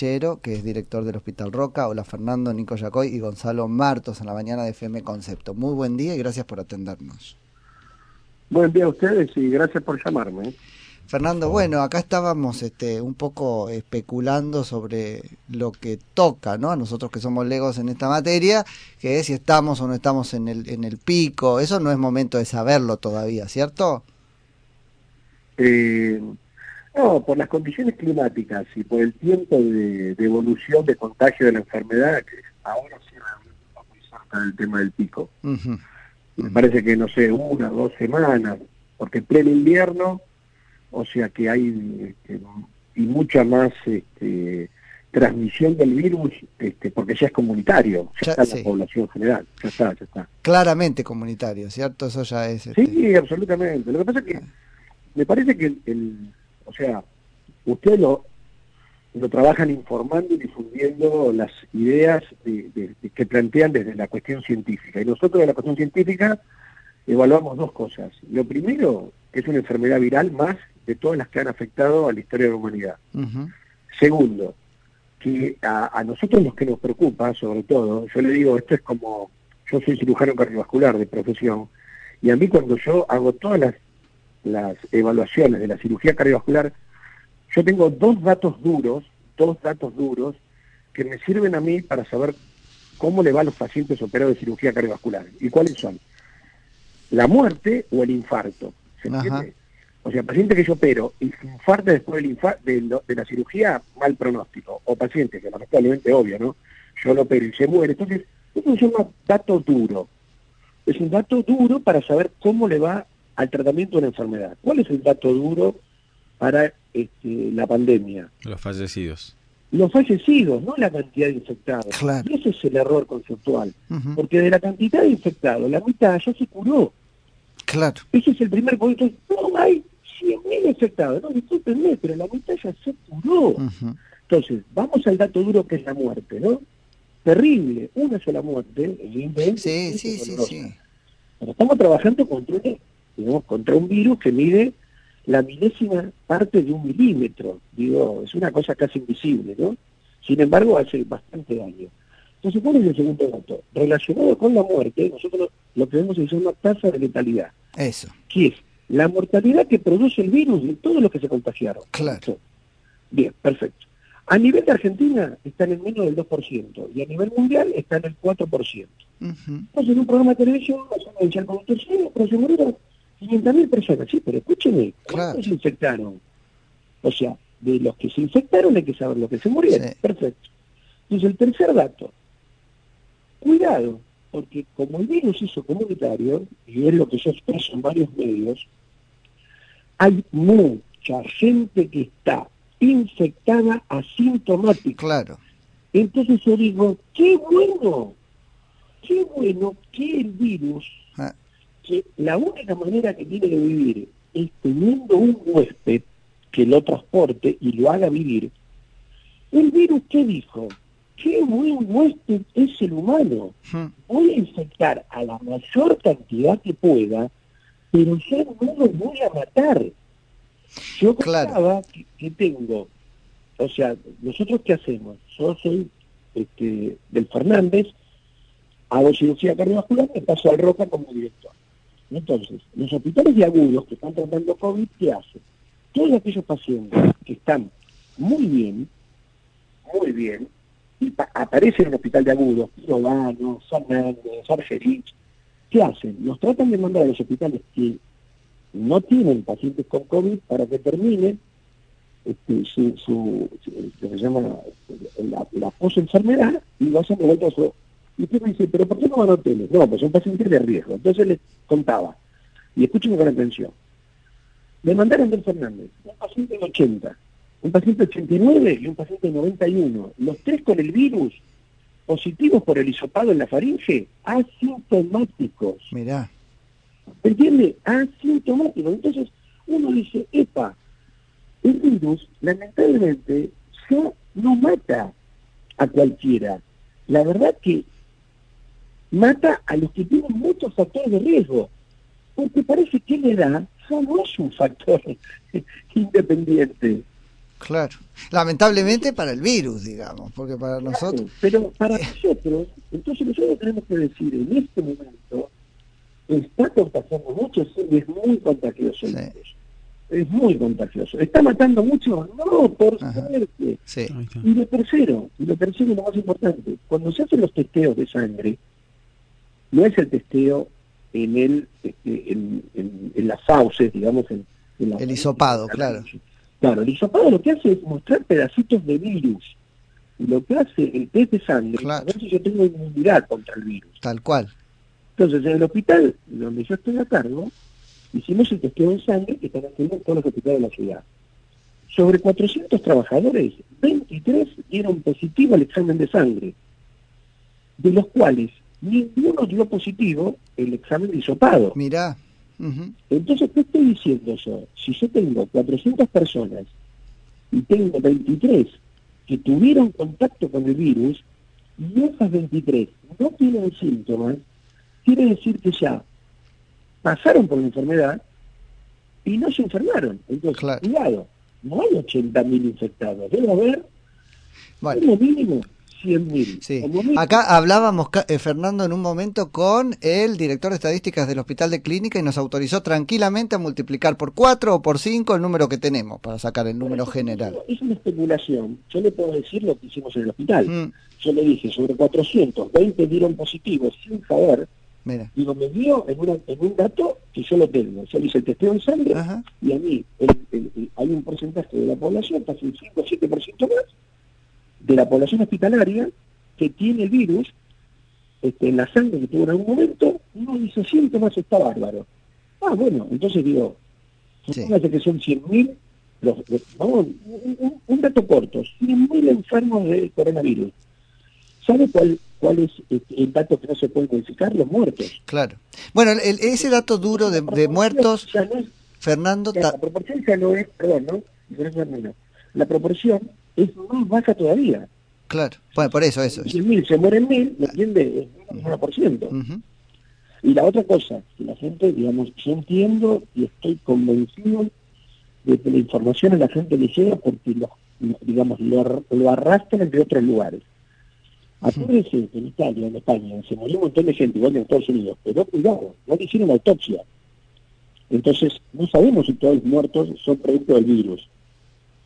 Que es director del Hospital Roca. Hola Fernando, Nico Yacoy y Gonzalo Martos en la mañana de FM Concepto. Muy buen día y gracias por atendernos. Buen día a ustedes y gracias por llamarme. Fernando, bueno, acá estábamos este, un poco especulando sobre lo que toca, ¿no? A nosotros que somos legos en esta materia, que es si estamos o no estamos en el, en el pico. Eso no es momento de saberlo todavía, ¿cierto? Eh, no, por las condiciones climáticas y por el tiempo de, evolución de contagio de la enfermedad, que ahora sí está muy cerca del tema del pico. Me parece que, no sé, una, dos semanas, porque en pleno invierno o sea que hay este, y mucha más este, transmisión del virus este, porque ya es comunitario, ya, está la población general, ya está, ya está. Claramente comunitario, ¿cierto? Eso ya es... Sí, este, absolutamente. Lo que pasa es que ah. me parece que, el, o sea, ustedes lo, lo trabajan informando y difundiendo las ideas que plantean desde la cuestión científica. Y nosotros de la cuestión científica evaluamos dos cosas. Lo primero, que es una enfermedad viral más de todas las que han afectado a la historia de la humanidad. Segundo, que a, nosotros los que nos preocupa, sobre todo, yo le digo, esto es como, yo soy cirujano cardiovascular de profesión, y a mí cuando yo hago todas las, las evaluaciones de la cirugía cardiovascular, yo tengo dos datos duros, dos datos duros, que me sirven a mí para saber cómo le va a los pacientes operados de cirugía cardiovascular. ¿Y cuáles son? La muerte o el infarto. ¿Se entiende? O sea, paciente que yo opero y se infarta después del de, de, la cirugía, mal pronóstico. O paciente que lamentablemente obvio, ¿no? Yo lo opero y se muere. Entonces, eso se llama dato duro. Es un dato duro para saber cómo le va al tratamiento de la enfermedad. ¿Cuál es el dato duro para este, la pandemia? Los fallecidos. Los fallecidos, no la cantidad de infectados. Y ese es el error conceptual. Porque de la cantidad de infectados, la mitad ya se curó. Claro. Ese es el primer punto. No hay 100.000 infectados. No, discúlpenme, pero la mitad ya se curó. Entonces, vamos al dato duro que es la muerte, ¿no? Terrible, una sola muerte, el Sí, sí, sí, sí. Pero estamos trabajando contra un, contra un virus que mide la milésima parte de un milímetro. Digo, es una cosa casi invisible, ¿no? Sin embargo, hace bastante daño. Entonces, ¿cuál es el segundo dato? Relacionado con la muerte, nosotros lo que vemos es una tasa de letalidad. Eso. Que es la mortalidad que produce el virus de todos los que se contagiaron. Claro. Bien, perfecto. A nivel de Argentina están en menos del 2% y a nivel mundial está en el 4%. Entonces, en un programa de televisión, nosotros el con un tercero, pero se murieron 500.000 personas. Sí, pero escúcheme, ¿cuántos se infectaron? O sea, de los que se infectaron hay que saber lo que se murieron. Perfecto. Entonces, el tercer dato. Cuidado, porque como el virus hizo comunitario, y es lo que yo expreso en varios medios, hay mucha gente que está infectada asintomática. Claro. Entonces yo digo, qué bueno, qué bueno que el virus, ah. Que la única manera que tiene de vivir es teniendo un huésped que lo transporte y lo haga vivir. El virus, ¿qué dijo? qué buen huésped es el humano. Voy a infectar a la mayor cantidad que pueda, pero yo no lo voy a matar. Yo pensaba que, tengo, o sea, nosotros qué hacemos? Yo soy este, del Fernández, hago cirugía cardiovascular, me paso al Roca como director. Entonces, los hospitales de agudos que están tratando COVID, ¿qué hacen? Todos aquellos pacientes que están muy bien, muy bien, y aparece en el hospital de agudos, Pirovano, Fernández, Argerich, ¿qué hacen? Los tratan de mandar a los hospitales que no tienen pacientes con COVID para que terminen este, su, su, se llama la, la posenfermedad y vayan de vuelta a su... Y usted me dice, ¿pero por qué no van a hoteles? No, pues son pacientes de riesgo. Entonces les contaba, y escúchenme con atención. Me mandaron del Fernández, un paciente de 80, un paciente 89 y un paciente 91, los tres con el virus, positivos por el hisopado en la faringe, asintomáticos. Mirá. ¿Entiende? Asintomáticos. Entonces, uno dice, epa, el virus lamentablemente ya no mata a cualquiera. La verdad que mata a los que tienen muchos factores de riesgo. Porque parece que la edad ya no es un factor independiente. Claro. Lamentablemente para el virus, digamos, porque para nosotros... Pero para nosotros, entonces nosotros tenemos que decir, en este momento, está contagiando mucho, y es muy contagioso. Es muy contagioso. ¿Está matando mucho? No, por suerte. Y lo tercero, y lo tercero lo más importante, cuando se hacen los testeos de sangre, no es el testeo en el este, en, las fauces, digamos, en, el hisopado, claro. Claro, el hisopado lo que hace es mostrar pedacitos de virus. Y lo que hace el test de sangre a ver si yo tengo inmunidad contra el virus. Tal cual. Entonces, en el hospital donde yo estoy a cargo, hicimos el testeo de sangre que están haciendo todos los hospitales de la ciudad. Sobre 400 trabajadores, 23 dieron positivo al examen de sangre, de los cuales ninguno dio positivo el examen de hisopado. Mirá. Entonces, ¿qué estoy diciendo yo? Si yo tengo 400 personas y tengo 23 que tuvieron contacto con el virus, y esas 23 no tienen síntomas, quiere decir que ya pasaron por la enfermedad y no se enfermaron. Entonces, cuidado, no hay 80.000 infectados, debe haber como mínimo 100.000. Sí. Acá hablábamos, eh, Fernando, en un momento con el director de estadísticas del Hospital de Clínica y nos autorizó tranquilamente a multiplicar por 4 o por 5 el número que tenemos para sacar el número general. Es una especulación. Yo le puedo decir lo que hicimos en el hospital. Mm. Yo le dije, sobre 400, 20 dieron positivos sin saber. Digo, me dio en, un dato que yo lo tengo. Yo le hice el testeo en sangre y a mí hay un porcentaje de la población, casi un 5 o 7% más, de la población hospitalaria que tiene el virus este, en la sangre que tuvo en algún momento, no dice síntomas, está bárbaro. Ah, bueno, entonces digo, sí. que son 100.000, vamos, un, dato corto, 100.000 enfermos de coronavirus. ¿Sabe cuál, cuál es este, el dato que no se puede modificar? Los muertos. Claro. Bueno, ese dato duro de, muertos, Fernando... La, proporción ya no es, perdón, ¿no? La proporción es más baja todavía. Claro, bueno, por eso, eso. Si mil se mueren mil, ¿me entiende? Es un 1%. Y la otra cosa, la gente, digamos, yo entiendo y estoy convencido de que la información a la gente le llega porque, lo, digamos, lo, lo arrastran de otros lugares. Acuérdense que en Italia, en España, se murió un montón de gente, igual en Estados Unidos, pero cuidado, no le hicieron autopsia. Entonces, no sabemos si todos los muertos son producto del virus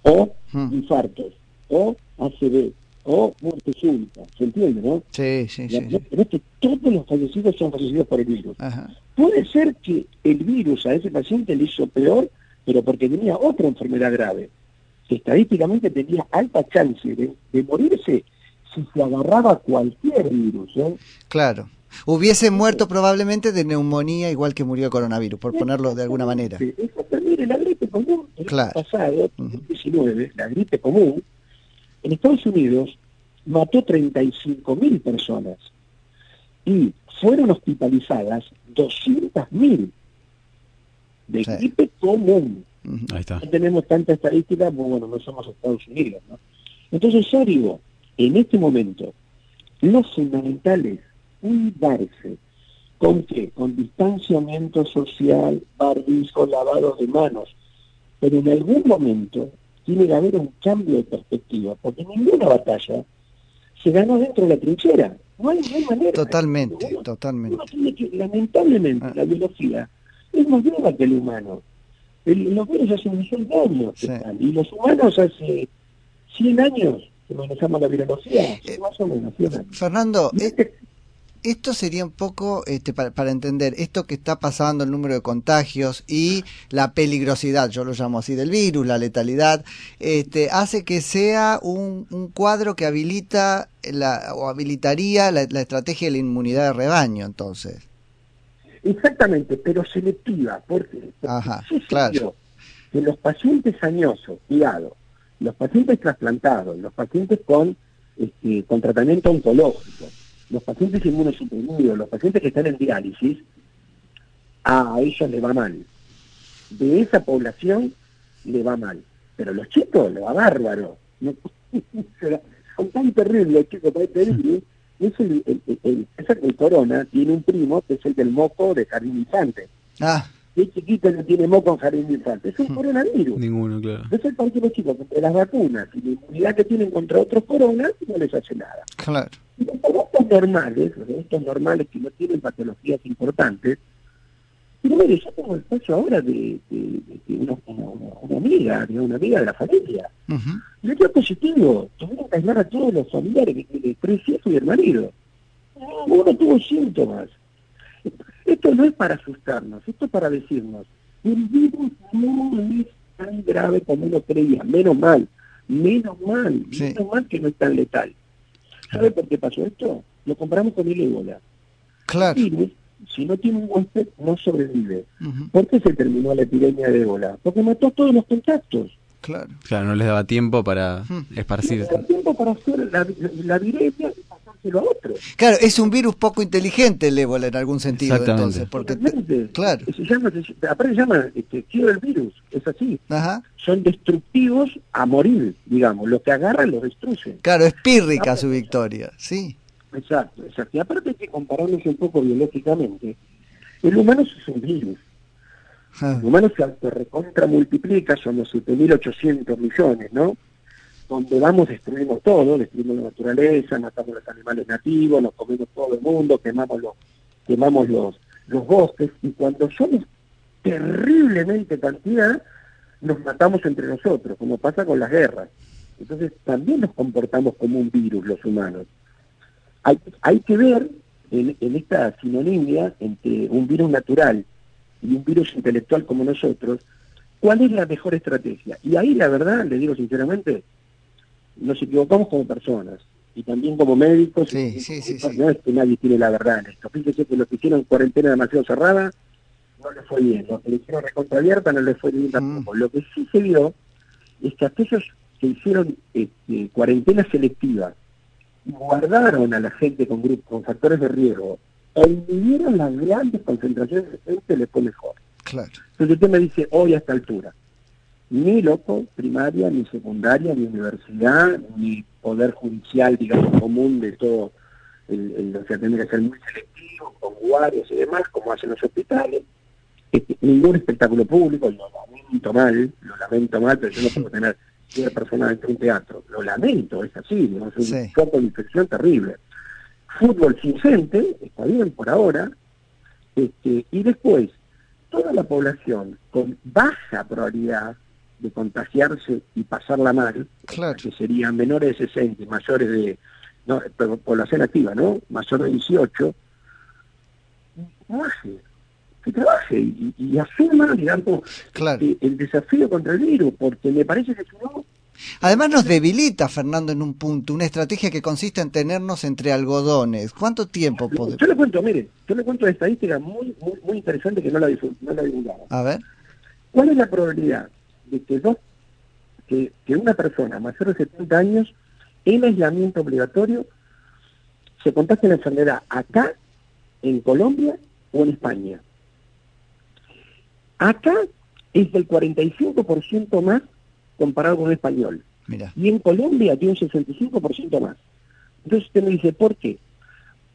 o infartos, o ACV, o muerte súbita. ¿Se entiende, no? Sí, sí, sí. Pero es que todos los fallecidos son fallecidos por el virus. Puede ser que el virus a ese paciente le hizo peor, pero porque tenía otra enfermedad grave. estadísticamente tenía alta chance de, morirse si se agarraba cualquier virus. ¿eh? Claro. Hubiese muerto probablemente de neumonía igual que murió coronavirus, por ponerlo de alguna manera. Sí, la gripe común, el año pasado, en 2019, la gripe común, en Estados Unidos mató 35.000 personas y fueron hospitalizadas 200.000 de gripe común. Ahí está. No tenemos tanta estadística, pues bueno, no somos Estados Unidos. ¿no? Entonces yo digo, en este momento, lo fundamental es cuidarse. ¿Con qué? Con distanciamiento social, barbijo, lavado de manos. Pero en algún momento tiene que haber un cambio de perspectiva, porque ninguna batalla se gana dentro de la trinchera. No hay, manera. Totalmente, totalmente. lamentablemente, ah. la biología es más viva que el humano. los virus hace un millón de años y los humanos hace 100 años que manejamos la virología, eh, más o menos. Fernando, este, esto sería un poco este, para, entender esto que está pasando, el número de contagios y la peligrosidad, yo lo llamo así, del virus, la letalidad, este, hace que sea un, cuadro que habilita la, o habilitaría la, estrategia de la inmunidad de rebaño, entonces. Exactamente, pero selectiva, porque, Ajá, claro. que los pacientes añosos, cuidado, los pacientes trasplantados, los pacientes con, este, con tratamiento oncológico, los pacientes inmunosuprimidos, los pacientes que están en diálisis, a ellos le va mal. De esa población le va mal. Pero los chicos le va bárbaro. Son tan terribles, chicos, tan terribles. Es el, el, el, corona tiene un primo que es el del moco de jardín infante. Ah. ¿Qué chiquito no tiene moco en jardín de infantes? Es un hmm. coronavirus. Ninguno, claro. Entonces parece que los chicos, las vacunas y la inmunidad que tienen contra otros coronas, no les hace nada. Claro. Los adultos normales, los adultos normales que no tienen patologías importantes, pero mire, yo tengo el caso ahora de, una, amiga, de una amiga de la familia. Le dio positivo, tuvieron que aislar a todos los familiares, tres hijos y el marido. Uno tuvo síntomas. Esto no es para asustarnos, esto es para decirnos, el virus no es tan grave como uno creía, menos mal, menos mal, menos mal que no es tan letal. ¿Sabe por qué pasó esto? Lo comparamos con el ébola. Claro. El virus, si no tiene un huésped, no sobrevive. ¿Por qué se terminó la epidemia de ébola? Porque mató a todos los contactos. Claro. Claro, no les daba tiempo para esparcir. No les daba tiempo para hacer la, la viremia Claro, es un virus poco inteligente el ébola en algún sentido, entonces. Porque claro. Se llama, aparte se llama este, el virus, es así. Son destructivos a morir, digamos. Lo que agarran lo destruyen. Claro, es pírrica su victoria, sí. Exacto, exacto. Y aparte hay que compararnos un poco biológicamente. El humano es un virus. El humano se recontra multiplica, somos 7.800 millones, ¿no? Donde vamos destruimos todo, destruimos la naturaleza, matamos los animales nativos, nos comemos todo el mundo, quemamos los, quemamos los, los bosques, y cuando somos terriblemente cantidad, nos matamos entre nosotros, como pasa con las guerras. Entonces también nos comportamos como un virus los humanos. Hay, hay que ver en, en esta sinonimia entre un virus natural y un virus intelectual como nosotros, cuál es la mejor estrategia. Y ahí la verdad, le digo sinceramente, nos equivocamos como personas y también como médicos. Sí, sí, sí, no es que nadie tiene la verdad en esto. Fíjese que los que hicieron cuarentena demasiado cerrada no les fue bien. Los que le hicieron recontra abierta no les fue bien tampoco. Mm. Lo que sí se vio es que aquellos que hicieron este, cuarentena selectiva guardaron a la gente con grupos, con factores de riesgo, e inhibieron las grandes concentraciones de gente, les fue mejor. Claro. Entonces usted me dice, hoy a esta altura, ni loco primaria, ni secundaria, ni universidad, ni poder judicial, digamos, común de todo, el, o sea, tiene que ser muy selectivo, con guardias y demás, como hacen los hospitales. Este, ningún espectáculo público, lo lamento mal, lo lamento mal, pero yo no puedo tener 10 personas dentro de un teatro. Lo lamento, es así, es un foco de infección terrible. Fútbol sin gente, está bien por ahora, este, y después, toda la población con baja probabilidad de contagiarse y pasarla mal, que serían menores de 60 y mayores de, no, población activa, ¿no? Mayor de 18, trabaje, que trabaje y, y asuma, digamos, eh, el desafío contra el virus, porque me parece que si no... Además nos debilita, Fernando, en un punto, una estrategia que consiste en tenernos entre algodones. ¿Cuánto tiempo podemos...? Yo le cuento, mire, yo le cuento una estadística muy, muy, muy interesante que no la, no la. A ver. ¿Cuál es la probabilidad de que, dos, que, una persona mayor de 70 años en aislamiento obligatorio se contagie la enfermedad acá, en Colombia o en España. Acá es del 45% más comparado con el español. Y en Colombia tiene un 65% más. Entonces usted me dice, ¿por qué?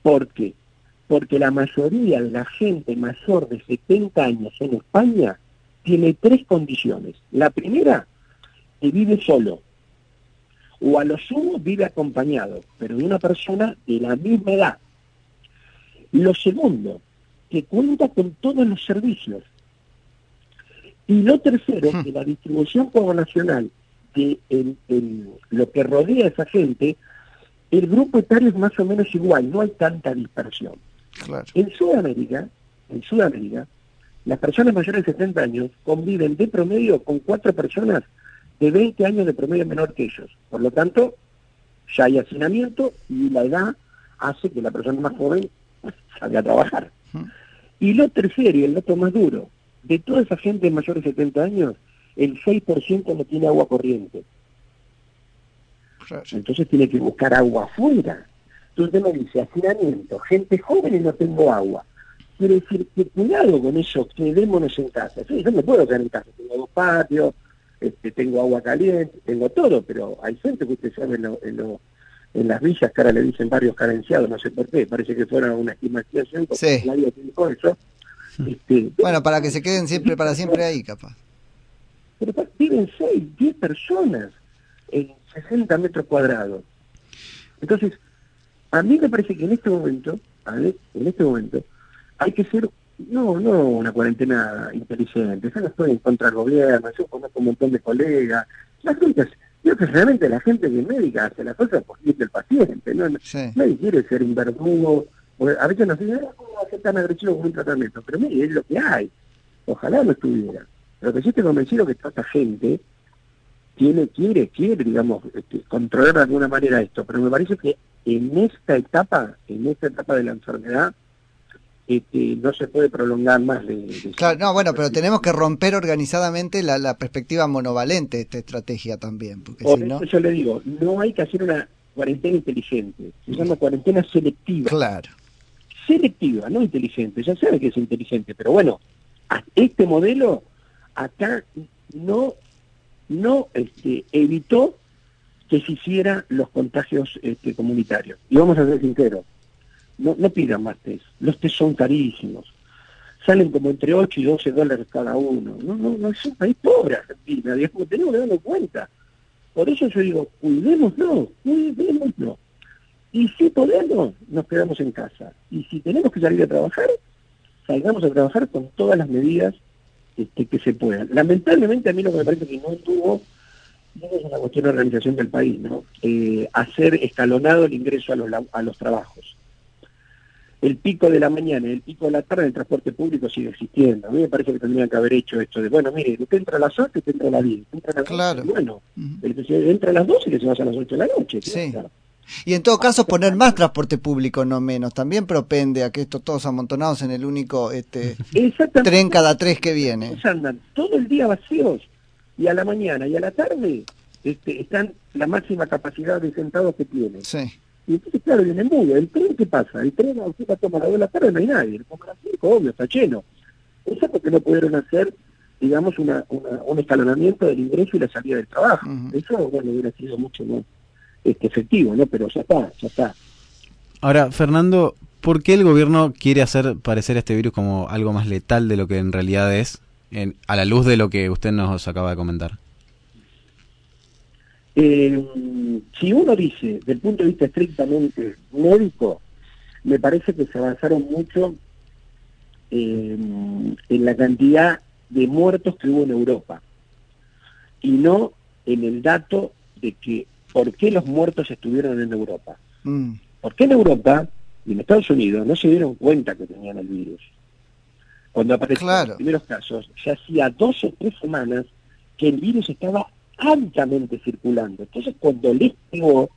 Porque porque la mayoría de la gente mayor de 70 años en España tiene tres condiciones. La primera, que vive solo, o a lo sumo vive acompañado, pero de una persona de la misma edad. Lo segundo, que cuenta con todos los servicios. Y lo tercero, hmm. que la distribución poblacional de lo que rodea a esa gente, el grupo etario es más o menos igual, no hay tanta dispersión. En Sudamérica, en Sudamérica, las personas mayores de 70 años conviven de promedio con cuatro personas de 20 años de promedio menor que ellos. Por lo tanto, ya hay hacinamiento y la edad hace que la persona más joven salga a trabajar. Y lo tercero y el dato más duro, de toda esa gente mayor de 70 años, el 6% no tiene agua corriente. Entonces tiene que buscar agua afuera. Entonces me dice, hacinamiento, gente joven y no tengo agua. Quiere decir que cuidado con eso, quedémonos en casa. Sí, yo me puedo quedar en casa, tengo dos patios, este, tengo agua caliente, tengo todo, pero hay gente que usted sabe en, en, las villas que ahora le dicen barrios carenciados, no sé por qué, parece que fuera una estimación, porque nadie tiene eso. Este, bueno, para que se queden siempre, para siempre ahí, capaz. Pero viven 6, 10 personas en 60 metros cuadrados. Entonces, a mí me parece que en este momento, en este momento, hay que ser, no, no una cuarentena inteligente, yo no estoy en contra del gobierno, yo conozco un montón de colegas, la gente, yo que realmente la gente que médica hace la cosa por bien del paciente, no, nadie quiere ser un verdugo, a veces nos dicen, ¿cómo va a ser tan agresivo con un tratamiento? Pero mire, es lo que hay, ojalá no estuviera. Pero que yo estoy convencido que toda esta gente tiene, quiere, quiere, digamos, este, controlar de alguna manera esto, pero me parece que en esta etapa, en esta etapa de la enfermedad, este, no se puede prolongar más de, Claro, no, bueno, pero tenemos que romper organizadamente la, perspectiva monovalente de esta estrategia también. Porque Por eso yo le digo, no hay que hacer una cuarentena inteligente, se llama cuarentena selectiva. Claro. Selectiva, no inteligente, ya sabe que es inteligente, pero bueno, este modelo acá no, no este, evitó que se hicieran los contagios este, comunitarios. Y vamos a ser sinceros, no, no pidan más test, los test son carísimos, salen como entre 8 y 12 dólares cada uno. No, no, no es un país pobre Argentina, digamos, tenemos que darnos cuenta. Por eso yo digo, cuidémonos, cuidémonos. Y si podemos, nos quedamos en casa. Y si tenemos que salir a trabajar, salgamos a trabajar con todas las medidas este, que se puedan. Lamentablemente a mí lo que me parece que no tuvo no es una cuestión de organización del país, ¿no? Eh, hacer escalonado el ingreso a los, a los trabajos. El pico de la mañana y el pico de la tarde el transporte público sigue existiendo. A mí me parece que tendrían que haber hecho esto de, bueno, mire, usted entra a las 8 usted entra a las 10. Entra a las claro. bueno, entra a las 12 y que se vaya a las 8 de la noche. Sí. Y en todo caso poner más transporte público, no menos. También propende a que estos todos amontonados en el único este, tren cada tres que viene. Andan todo el día vacíos y a la mañana y a la tarde este, están la máxima capacidad de sentados que tienen. Sí. Y entonces, claro, viene embudo. ¿El tren qué pasa? El tren a usted la toma a las 2 de la tarde, no hay nadie. El a las 5, obvio, está lleno. Eso es porque no pudieron hacer, digamos, una, un escalonamiento del ingreso y la salida del trabajo. Eso, bueno, hubiera sido mucho más este, efectivo, ¿no? Pero ya está, ya está. Ahora, Fernando, ¿por qué el gobierno quiere hacer parecer este virus como algo más letal de lo que en realidad es? a la luz de lo que usted nos acaba de comentar? Eh, si uno dice, desde el punto de vista estrictamente médico, me parece que se avanzaron mucho eh, en la cantidad de muertos que hubo en Europa y no en el dato de que por qué los muertos estuvieron en Europa. Mm. Porque en Europa y en Estados Unidos no se dieron cuenta que tenían el virus. Cuando aparecieron los primeros casos, ya hacía dos o tres semanas que el virus estaba altamente circulando. Entonces, cuando les pegó,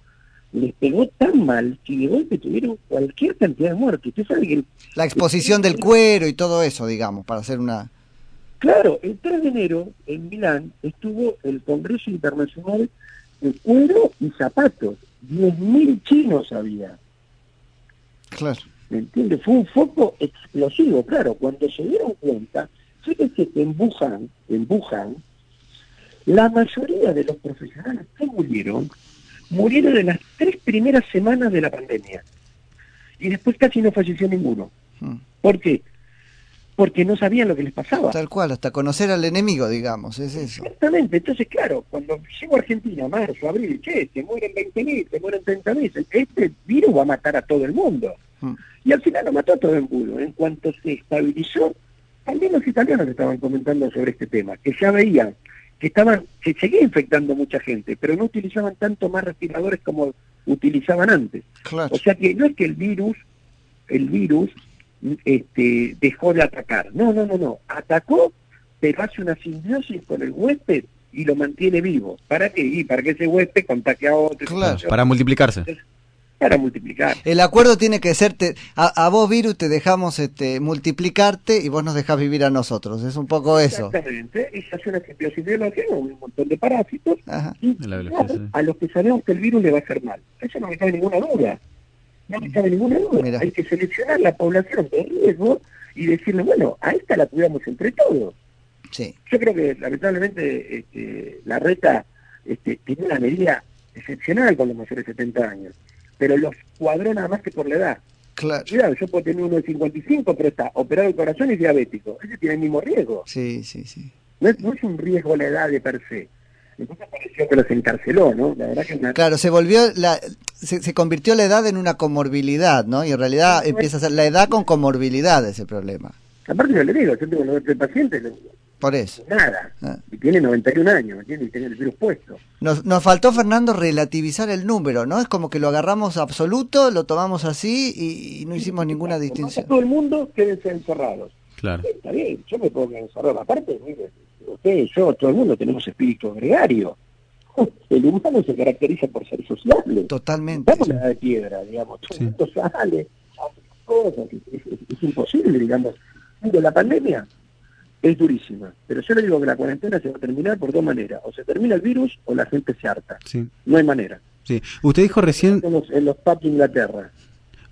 les pegó tan mal que de golpe tuvieron cualquier cantidad de muertos. Usted sabe que La exposición del cuero y todo eso, digamos, para hacer una... Claro, el 3 de enero en Milán estuvo el Congreso Internacional de Cuero y Zapatos. 10.000 chinos había. Claro. ¿Me entiende? Fue un foco explosivo. Claro, cuando se dieron cuenta, fíjense que en Wuhan, en Wuhan, la mayoría de los profesionales que murieron, murieron en las tres primeras semanas de la pandemia. Y después casi no falleció ninguno. Hmm. ¿Por qué? Porque no sabían lo que les pasaba. Tal cual, hasta conocer al enemigo, digamos, es eso. Exactamente, entonces claro, cuando llego a Argentina, marzo, abril, che, se mueren 20.000, se mueren 30.000, este virus va a matar a todo el mundo. Hmm. Y al final lo mató todo el mundo. En cuanto se estabilizó, también los italianos estaban comentando sobre este tema, que ya veían que estaban, se seguía infectando mucha gente, pero no utilizaban tanto más respiradores como utilizaban antes. O sea que no es que el virus, el virus este, dejó de atacar. No, no, no, no. Atacó, pero hace una simbiosis con el huésped y lo mantiene vivo. ¿Para qué? Y para que ese huésped contagie a otro. para multiplicarse para multiplicar. El acuerdo tiene que ser, a, vos virus te dejamos este, multiplicarte y vos nos dejás vivir a nosotros, es un poco eso. Exactamente, esa es una simbiosis biológica, un montón de parásitos, y a los que sabemos que el virus le va a hacer mal. Eso no me cabe ninguna duda, no me cabe ninguna duda. Hay que seleccionar la población de riesgo y decirle, bueno, a esta la cuidamos entre todos. Sí. Yo creo que lamentablemente este, la reta este, tiene una medida excepcional con los mayores de 70 años pero los cuadró nada más que por la edad. Claro. yo puedo tener uno de 55, pero está operado el corazón y diabético. Ese tiene el mismo riesgo. Sí, sí, sí. No es, no es un riesgo la edad de per se. Entonces pareció que los encarceló, ¿no? La verdad que Claro, se volvió, la, se, convirtió la edad en una comorbilidad, ¿no? Y en realidad empieza a ser la edad con comorbilidad ese problema. Aparte yo le digo, yo tengo 90 pacientes, por eso. Nada. Ah. Y tiene 91 años, ¿entiendes? Y tiene el virus puesto. Nos, nos faltó, Fernando, relativizar el número, ¿no? Es como que lo agarramos absoluto, lo tomamos así y, no hicimos ninguna distinción. Todo el mundo quédense encerrados. Claro. Está bien, yo me puedo quedar encerrado. Aparte, mire, usted, yo, todo el mundo tenemos espíritu gregario. El humano se caracteriza por ser sociable. Totalmente. Estamos la de piedra, digamos. Todo el mundo sale, hace cosas. Es, imposible, digamos. Mire, la pandemia es durísima. Pero yo le digo que la cuarentena se va a terminar por dos maneras. O se termina el virus o la gente se harta. Sí. No hay manera. Sí. Usted dijo recién... En los, en los de Inglaterra.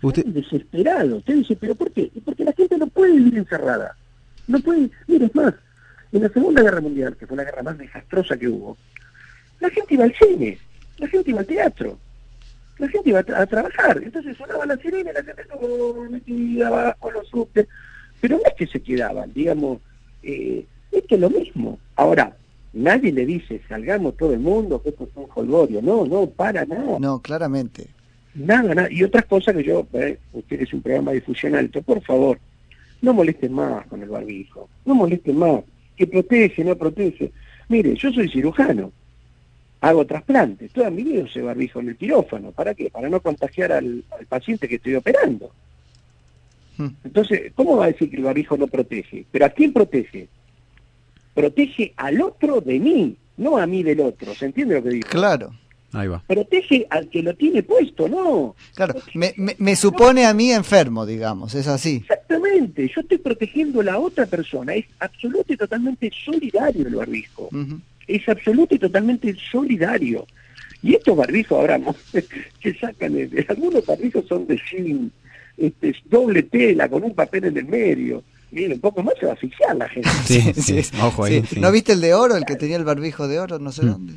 Usted... desesperado. Usted dice, ¿pero por qué? Porque la gente no puede vivir encerrada. No puede... Mire, es más, en la Segunda Guerra Mundial, que fue la guerra más desastrosa que hubo, la gente iba al cine, la gente iba al teatro, la gente iba a, trabajar. Entonces sonaba la sirena, la gente estaba metida abajo, los subtes. Pero no es que se quedaban, digamos eh, esto es lo mismo. Ahora, nadie le dice, salgamos todo el mundo, que esto es un jolgorio. No, no, para nada. No, claramente. Nada, nada. Y otras cosas que yo, eh, usted es un programa de difusión alto, por favor, no molesten más con el barbijo. No molesten más. Que protege, no protege. Mire, yo soy cirujano. Hago trasplantes. Toda mi vida use barbijo en el quirófano. ¿Para qué? Para no contagiar al paciente que estoy operando. Entonces, ¿cómo va a decir que el barbijo no protege? ¿Pero a quién protege? Protege al otro de mí, no a mí del otro. ¿Se entiende lo que digo? Claro. Ahí va. Protege al que lo tiene puesto, ¿no? Claro, me, supone a mí enfermo, digamos, es así. Exactamente, yo estoy protegiendo a la otra persona, es absoluto y totalmente solidario el barbijo. Es absoluto y totalmente solidario. Y estos barbijos ahora que sacan, algunos barbijos son de zinc, este, doble tela con un papel en el medio. Miren, un poco más se va a asfixiar la gente. Sí, sí, ojo ahí. ¿No viste el de oro, el que tenía el barbijo de oro, no sé mm. dónde?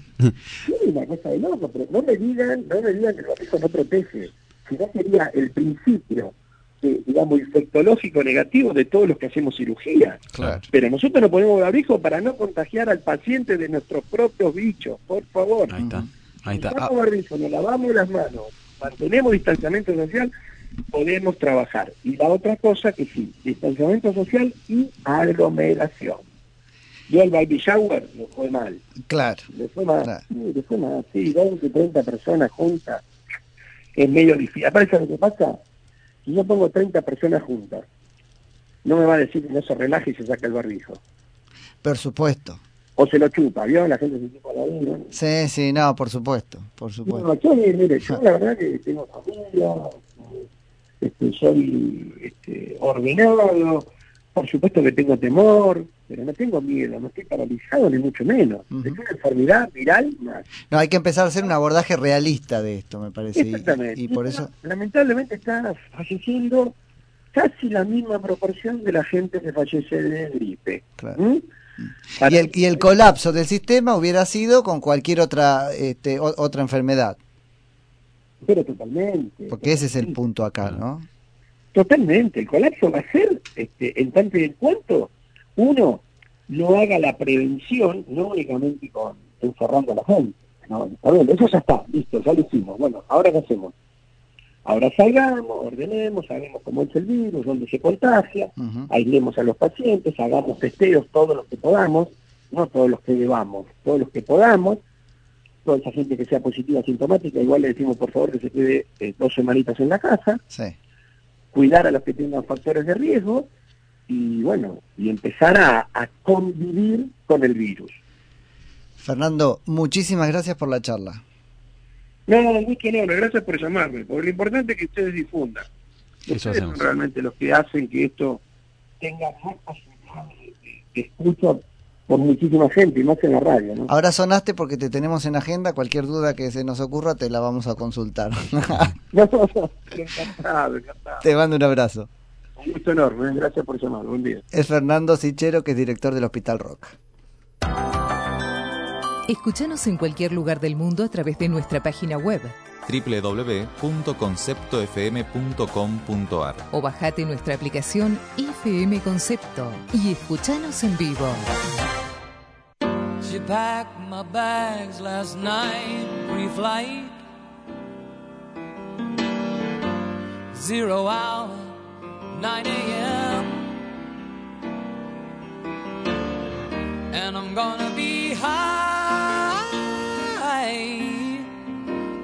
Sí, una cosa de loco, pero no me digan, no me digan que el barbijo no protege. Si no sería el principio, digamos, infectológico negativo de todos los que hacemos cirugía. Claro. Pero nosotros no ponemos barbijo para no contagiar al paciente de nuestros propios bichos, por favor. Ahí está. Ahí está. Ah. barbijo, nos lavamos las manos, mantenemos distanciamiento social podemos trabajar. Y la otra cosa que sí, distanciamiento social y aglomeración. Yo el baby shower le fue mal. Claro. Le fue mal. Sí, le fue mal. Sí, 20, 30 personas juntas es medio difícil. Aparte, lo que pasa? Si yo pongo 30 personas juntas, no me va a decir que no se relaje y se saca el barbijo. Por supuesto. O se lo chupa, ¿vio? La gente se chupa la vida. Sí, sí, no, por supuesto, por supuesto. No, yo, mire, yo la verdad que tengo familia, este, soy este, ordenado, por supuesto que tengo temor, pero no tengo miedo, no estoy paralizado ni mucho menos. Es una enfermedad viral más. No, hay que empezar a hacer un abordaje realista de esto, me parece. Exactamente. Y, por eso... Lamentablemente está falleciendo casi la misma proporción de la gente que fallece de gripe. ¿Mm? Y, el, y el colapso del sistema hubiera sido con cualquier otra este, otra enfermedad. Pero totalmente. Porque ese es el punto acá, ¿no? Totalmente. El colapso va a ser, este, en tanto y en cuanto uno no haga la prevención, no únicamente con encerrando a la gente. No, eso ya está, listo, ya lo hicimos. Bueno, ahora qué hacemos? Ahora salgamos, ordenemos, sabemos cómo es el virus, dónde se contagia, aislemos a los pacientes, hagamos testeos todos los que podamos, no todos los que debamos, todos los que podamos, toda esa gente que sea positiva sintomática, igual le decimos por favor que se quede eh, dos semanitas en la casa, cuidar a los que tengan factores de riesgo y bueno, y empezar a, convivir con el virus. Fernando, muchísimas gracias por la charla. No, mucho no, gracias por llamarme, porque lo importante es que ustedes difundan. Eso son realmente los que hacen que esto tenga más posibilidad de, escucha por muchísima gente y más en la radio. ¿no? Ahora sonaste porque te tenemos en agenda, cualquier duda que se nos ocurra te la vamos a consultar. no, encantado, encantado. Te mando un abrazo. Un gusto enorme, ¿eh? gracias por llamar, buen día. Es Fernando Sichero, que es director del Hospital Rock. Escúchanos en cualquier lugar del mundo a través de nuestra página web www.conceptofm.com.ar o bajate nuestra aplicación FM Concepto y escuchanos en vivo. She packed my bags last night, pre-flight. Zero hour, 9 a.m. And I'm gonna be high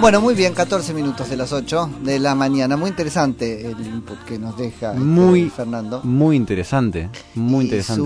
Bueno, muy bien, 14 minutos de las 8 de la mañana. Muy interesante el input que nos deja este Fernando. Muy interesante, muy interesante.